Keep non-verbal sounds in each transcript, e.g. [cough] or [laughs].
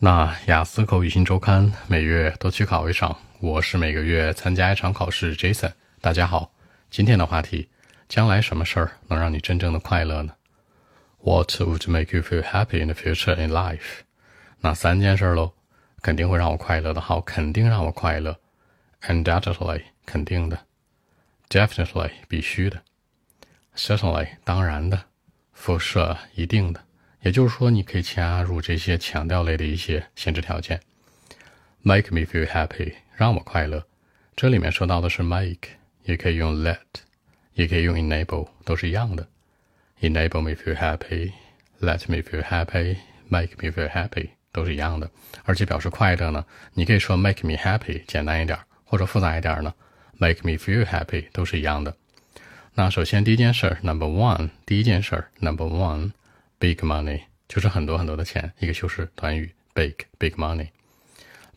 那雅思口语新周刊每月都去考一场，我是每个月参加一场考试。Jason，大家好，今天的话题：将来什么事儿能让你真正的快乐呢？What would make you feel happy in the future in life？那三件事喽，肯定会让我快乐的。好，肯定让我快乐。Undoubtedly，肯定的。Definitely，必须的。Certainly，当然的。For sure，一定的。也就是说，你可以加入这些强调类的一些限制条件。Make me feel happy，让我快乐。这里面说到的是 make，也可以用 let，也可以用 enable，都是一样的。Enable me feel happy，let me feel happy，make me feel happy，都是一样的。而且表示快乐呢，你可以说 make me happy，简单一点，或者复杂一点呢，make me feel happy，都是一样的。那首先第一件事儿，number one，第一件事儿，number one。Big money 就是很多很多的钱，一个修饰短语，big big money。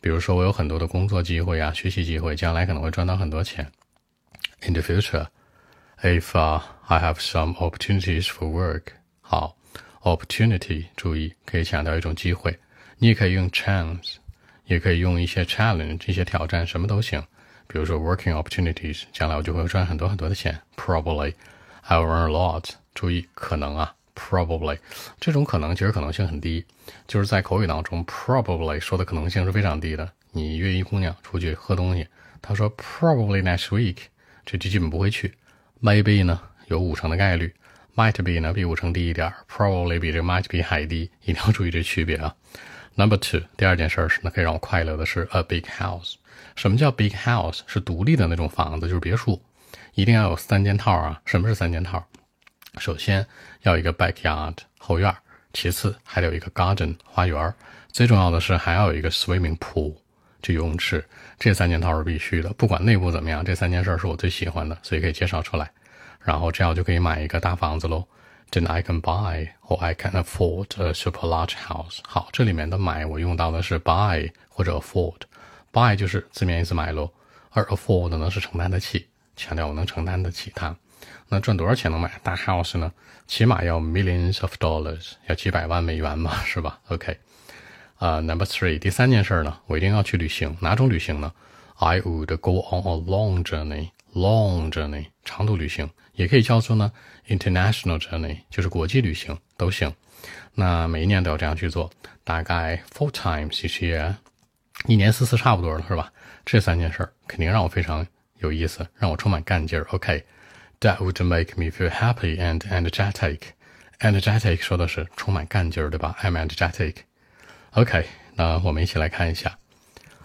比如说，我有很多的工作机会啊，学习机会，将来可能会赚到很多钱。In the future, if I have some opportunities for work，好，opportunity 注意可以强调一种机会，你也可以用 chance，也可以用一些 challenge 这些挑战，什么都行。比如说 working opportunities，将来我就会赚很多很多的钱。Probably I will earn a lot，注意可能啊。Probably，这种可能其实可能性很低，就是在口语当中，probably 说的可能性是非常低的。你约一姑娘出去喝东西，她说 probably next week，这就基本不会去。Maybe 呢有五成的概率，might be 呢比五成低一点，probably 比这 might be 还低，一定要注意这区别啊。Number two，第二件事是呢可以让我快乐的是 a big house。什么叫 big house？是独立的那种房子，就是别墅，一定要有三件套啊。什么是三件套？首先要一个 backyard 后院，其次还得有一个 garden 花园，最重要的是还要有一个 swimming pool 就游泳池。这三件套是必须的，不管内部怎么样，这三件事是我最喜欢的，所以可以介绍出来。然后这样就可以买一个大房子喽。Then I can buy or I can afford a super large house。好，这里面的买我用到的是 buy 或者 afford。buy 就是字面意思买喽，而 afford 呢是承担得起，强调我能承担得起它。那赚多少钱能买大 house 呢？起码要 millions of dollars，要几百万美元嘛，是吧？OK，啊，Number three，第三件事呢，我一定要去旅行。哪种旅行呢？I would go on a long journey，long journey，长途旅行，也可以叫做呢 international journey，就是国际旅行都行。那每一年都要这样去做，大概 four times each year，一年四次差不多了，是吧？这三件事肯定让我非常有意思，让我充满干劲儿。OK。That would make me feel happy and energetic. Energetic 说的是充满干劲儿，对吧？I'm energetic. OK，那我们一起来看一下。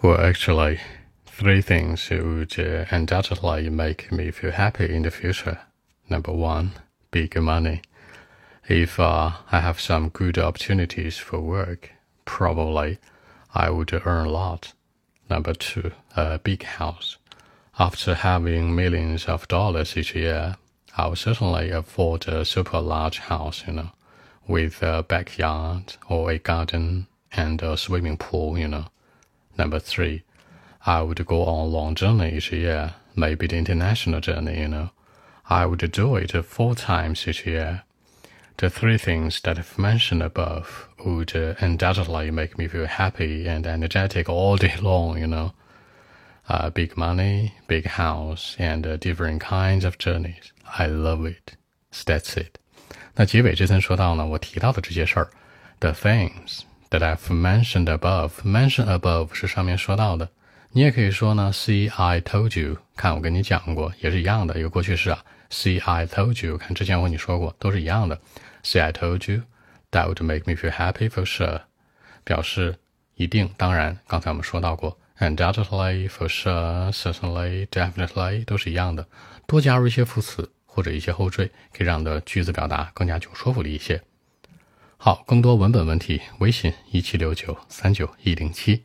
Well, actually, three things would undoubtedly make me feel happy in the future. Number one, big money. If uh, I have some good opportunities for work, probably I would earn a lot. Number two, a big house. After having millions of dollars each year, I will certainly afford a super large house, you know, with a backyard or a garden and a swimming pool, you know. Number three, I would go on long journey each year, maybe the international journey, you know. I would do it four times each year. The three things that I've mentioned above would undoubtedly make me feel happy and energetic all day [laughs] long, you know uh, big money, big house, and uh, different kinds of journeys. I love it. That's it. 那结尾这层说到呢，我提到的这些事儿，the things that I've mentioned above. Mention above 是上面说到的。你也可以说呢，See I told you，看我跟你讲过，也是一样的一个过去式啊。See I told you，看之前我跟你说过，都是一样的。See I told you，that would make me feel happy for sure，表示一定，当然，刚才我们说到过。 Undoubtedly, for sure, certainly, definitely，都是一样的。多加入一些副词或者一些后缀，可以让的句子表达更加具有说服力一些。好，更多文本问题，微信一七六九三九一零七。